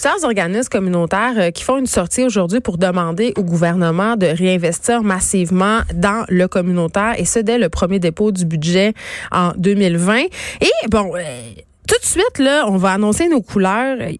plusieurs organismes communautaires euh, qui font une sortie aujourd'hui pour demander au gouvernement de réinvestir massivement dans le communautaire et ce dès le premier dépôt du budget en 2020. Et bon, euh, tout de suite, là, on va annoncer nos couleurs. Euh,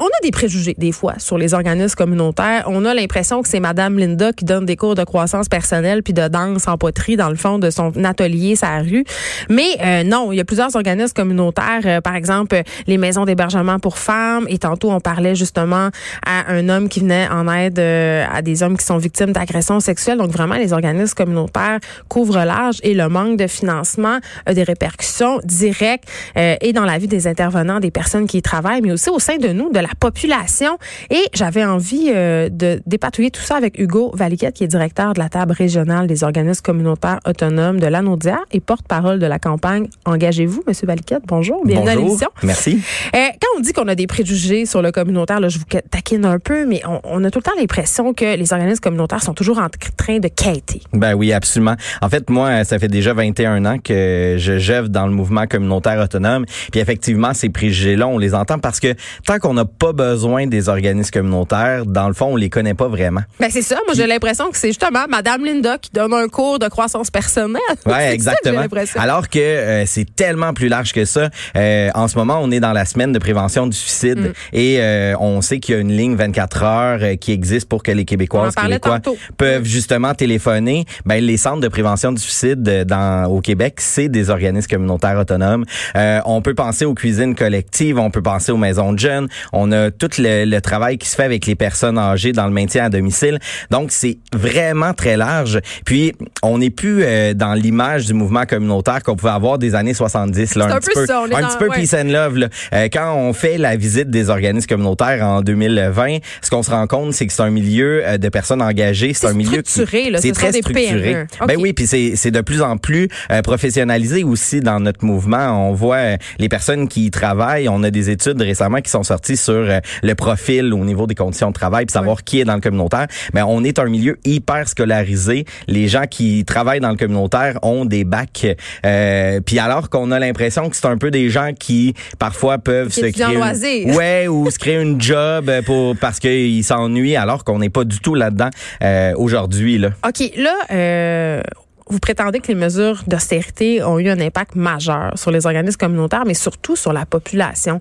on a des préjugés, des fois, sur les organismes communautaires. On a l'impression que c'est Madame Linda qui donne des cours de croissance personnelle puis de danse en poterie dans le fond de son atelier, sa rue. Mais euh, non, il y a plusieurs organismes communautaires. Euh, par exemple, les maisons d'hébergement pour femmes. Et tantôt, on parlait justement à un homme qui venait en aide à des hommes qui sont victimes d'agressions sexuelles. Donc, vraiment, les organismes communautaires couvrent large et le manque de financement a des répercussions directes et dans la vie des intervenants, des personnes qui y travaillent, mais aussi au sein de nous, de la population. Et j'avais envie euh, de dépatouiller tout ça avec Hugo Valiquette, qui est directeur de la table régionale des organismes communautaires autonomes de l'Anaudière et porte-parole de la campagne Engagez-vous, Monsieur Valiquette. Bonjour, bienvenue à l'émission. Merci. Euh, quand on dit qu'on a des préjugés sur le communautaire, là, je vous taquine un peu, mais on, on a tout le temps l'impression que les organismes communautaires sont toujours en train de quêter. Ben oui, absolument. En fait, moi, ça fait déjà 21 ans que je gève dans le mouvement communautaire autonome. Puis effectivement, ces préjugés-là, on les entend parce que tant qu'on n'a pas besoin des organismes communautaires, dans le fond, on les connaît pas vraiment. Ben c'est ça. Moi, j'ai l'impression que c'est justement Madame Linda qui donne un cours de croissance personnelle. Ouais, exactement. Alors que euh, c'est tellement plus large que ça. Euh, en ce moment, on est dans la semaine de prévention du suicide mm. et euh, on sait qu'il y a une ligne 24 heures qui existe pour que les Québécoises, Québécois peuvent mm. justement téléphoner. Ben les centres de prévention du suicide dans au Québec, c'est des organismes communautaires autonomes. on peut penser aux cuisines collectives, on peut penser aux maisons de jeunes, on a tout le, travail qui se fait avec les personnes âgées dans le maintien à domicile. Donc c'est vraiment très large. Puis on n'est plus euh, dans l'image du mouvement communautaire qu'on pouvait avoir des années 70 là, un, petit peu, un petit peu peace and love là. Euh, quand on fait la visite des organismes communautaires en 2020, ce qu'on se rend compte c'est que c'est un milieu euh, de personnes engagées, c'est un milieu c'est très structuré. Ben oui, puis c'est de plus en plus professionnalisé aussi dans notre mouvement. On voit les personnes qui travaillent. On a des études récemment qui sont sorties sur euh, le profil au niveau des conditions de travail, puis savoir qui est dans le communautaire. Mais on est un milieu hyper scolarisé. Les gens qui travaillent dans le communautaire ont des bacs. Euh, puis alors qu'on a l'impression que c'est un peu des gens qui parfois peuvent se créer, une, ouais, ou se créer une job pour parce qu'ils s'ennuient, alors qu'on n'est pas du tout là-dedans euh, aujourd'hui. Là. Ok, là. Euh vous prétendez que les mesures d'austérité ont eu un impact majeur sur les organismes communautaires, mais surtout sur la population.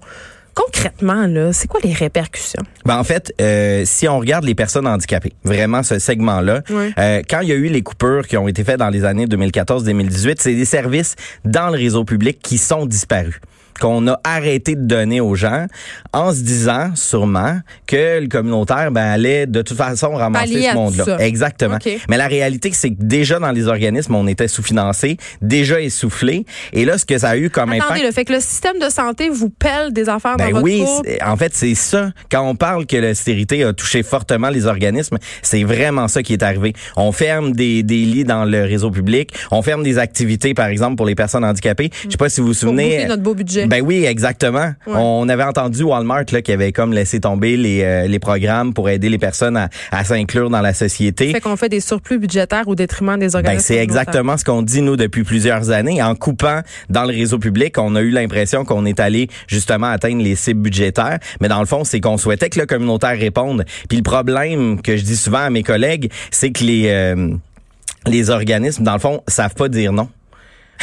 Concrètement, là, c'est quoi les répercussions? Ben en fait, euh, si on regarde les personnes handicapées, vraiment ce segment-là, euh, quand il y a eu les coupures qui ont été faites dans les années 2014-2018, c'est des services dans le réseau public qui sont disparus qu'on a arrêté de donner aux gens en se disant sûrement que le communautaire ben, allait de toute façon ramasser ce monde-là. Exactement. Mais la réalité, c'est que déjà dans les organismes, on était sous-financé, déjà essoufflé. Et là, ce que ça a eu comme Attendez, impact... le fait que le système de santé vous pèle des affaires ben dans votre oui, en fait, c'est ça. Quand on parle que l'austérité a touché fortement les organismes, c'est vraiment ça qui est arrivé. On ferme des, des lits dans le réseau public, on ferme des activités, par exemple, pour les personnes handicapées. Je sais pas si vous vous souvenez... notre beau budget. Ben oui, exactement. On avait entendu Walmart là, qui avait comme laissé tomber les, euh, les programmes pour aider les personnes à, à s'inclure dans la société. Ça fait qu'on fait des surplus budgétaires au détriment des ben, organismes. Ben, c'est exactement ce qu'on dit nous depuis plusieurs années. En coupant dans le réseau public, on a eu l'impression qu'on est allé justement atteindre les cibles budgétaires. Mais dans le fond, c'est qu'on souhaitait que le communautaire réponde. Puis le problème que je dis souvent à mes collègues, c'est que les euh, les organismes, dans le fond, savent pas dire non.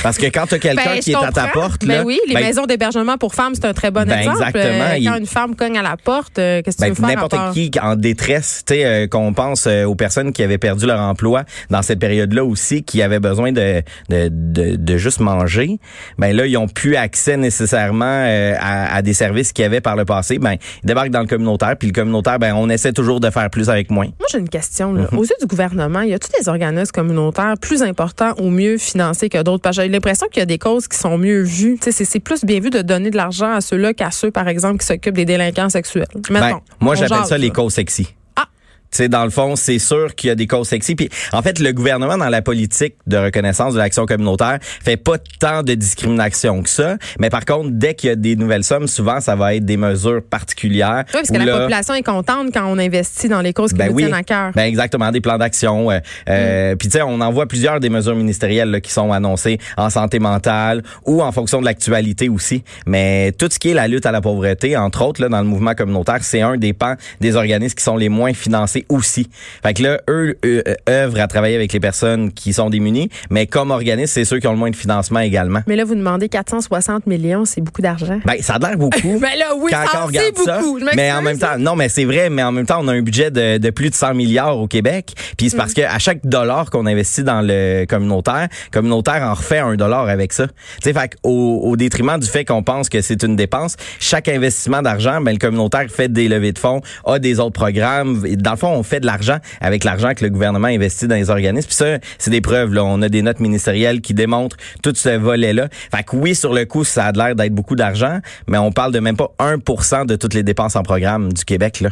Parce que quand tu as quelqu'un ben, qui est à ta porte, ben là, oui, les ben maisons d'hébergement pour femmes, c'est un très bon exemple. Exactement. Euh, quand une femme cogne à la porte, euh, qu'est-ce que tu veux faire N'importe qui en détresse, tu sais, euh, qu'on pense aux personnes qui avaient perdu leur emploi dans cette période-là aussi, qui avaient besoin de de, de, de juste manger. Ben là, ils ont plus accès nécessairement à, à, des services qu'ils avaient par le passé. Ben ils débarquent dans le communautaire, puis le communautaire, ben on essaie toujours de faire plus avec moins. Moi, j'ai une question. Là. Mm Aux yeux du gouvernement, y a tous des organismes communautaires plus importants ou mieux financés que d'autres? J'ai l'impression qu'il y a des causes qui sont mieux vues. C'est plus bien vu de donner de l'argent à ceux-là qu'à ceux, par exemple, qui s'occupent des délinquants sexuels. Ben, moi, j'appelle ça les causes sexy. Sais, dans le fond, c'est sûr qu'il y a des causes sexy. Puis, en fait, le gouvernement, dans la politique de reconnaissance de l'action communautaire, fait pas tant de discrimination que ça. Mais par contre, dès qu'il y a des nouvelles sommes, souvent, ça va être des mesures particulières. Oui, parce que la population est contente quand on investit dans les causes qui ben nous tiennent à cœur. Ben exactement, des plans d'action. Euh, euh, mm. Puis, tu sais, on en voit plusieurs des mesures ministérielles là, qui sont annoncées en santé mentale ou en fonction de l'actualité aussi. Mais tout ce qui est la lutte à la pauvreté, entre autres, là, dans le mouvement communautaire, c'est un des pans des organismes qui sont les moins financés aussi. Fait que là, eux, eux œuvrent à travailler avec les personnes qui sont démunies, mais comme organisme, c'est ceux qui ont le moins de financement également. Mais là, vous demandez 460 millions, c'est beaucoup d'argent. Ben, ça a l'air beaucoup. ben là, oui, quand, ça, regarde beaucoup. mais en même temps, non, mais c'est vrai, mais en même temps, on a un budget de, de plus de 100 milliards au Québec. Puis c'est parce mm. que à chaque dollar qu'on investit dans le communautaire, communautaire en refait un dollar avec ça. Tu sais, fait au, au détriment du fait qu'on pense que c'est une dépense, chaque investissement d'argent, ben le communautaire fait des levées de fonds, a des autres programmes. Dans le fond, on fait de l'argent avec l'argent que le gouvernement investit dans les organismes. Puis ça, c'est des preuves. Là. On a des notes ministérielles qui démontrent tout ce volet-là. Fait que oui, sur le coup, ça a l'air d'être beaucoup d'argent, mais on parle de même pas 1% de toutes les dépenses en programme du Québec. Là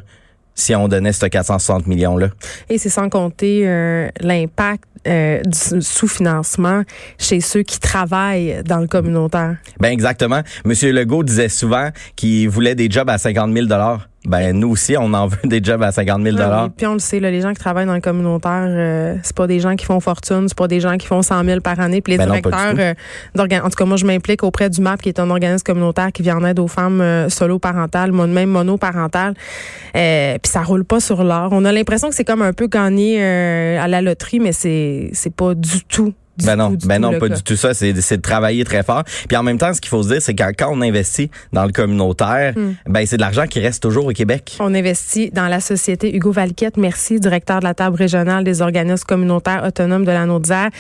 si on donnait ce 460 millions-là. Et c'est sans compter euh, l'impact euh, du sous-financement chez ceux qui travaillent dans le communautaire. Ben exactement. Monsieur Legault disait souvent qu'il voulait des jobs à 50 000 ben nous aussi, on en veut des jobs à 50 000 dollars. puis on le sait, là, les gens qui travaillent dans le communautaire, euh, c'est pas des gens qui font fortune, c'est pas des gens qui font 100 000 par année. Puis les ben directeurs, euh, en tout cas moi je m'implique auprès du MAP, qui est un organisme communautaire qui vient en aide aux femmes euh, solo parentales, même monoparentales. Euh, puis ça roule pas sur l'or. On a l'impression que c'est comme un peu gagné à la loterie, mais c'est c'est pas du tout ben non, ben non, pas du tout ça. C'est, de travailler très fort. Puis en même temps, ce qu'il faut se dire, c'est que quand on investit dans le communautaire, hmm. ben c'est de l'argent qui reste toujours au Québec. On investit dans la société. Hugo Valquette, merci, directeur de la table régionale des organismes communautaires autonomes de la Naudière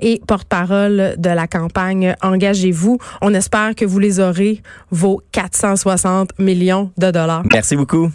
et porte-parole de la campagne Engagez-vous. On espère que vous les aurez, vos 460 millions de dollars. Merci beaucoup.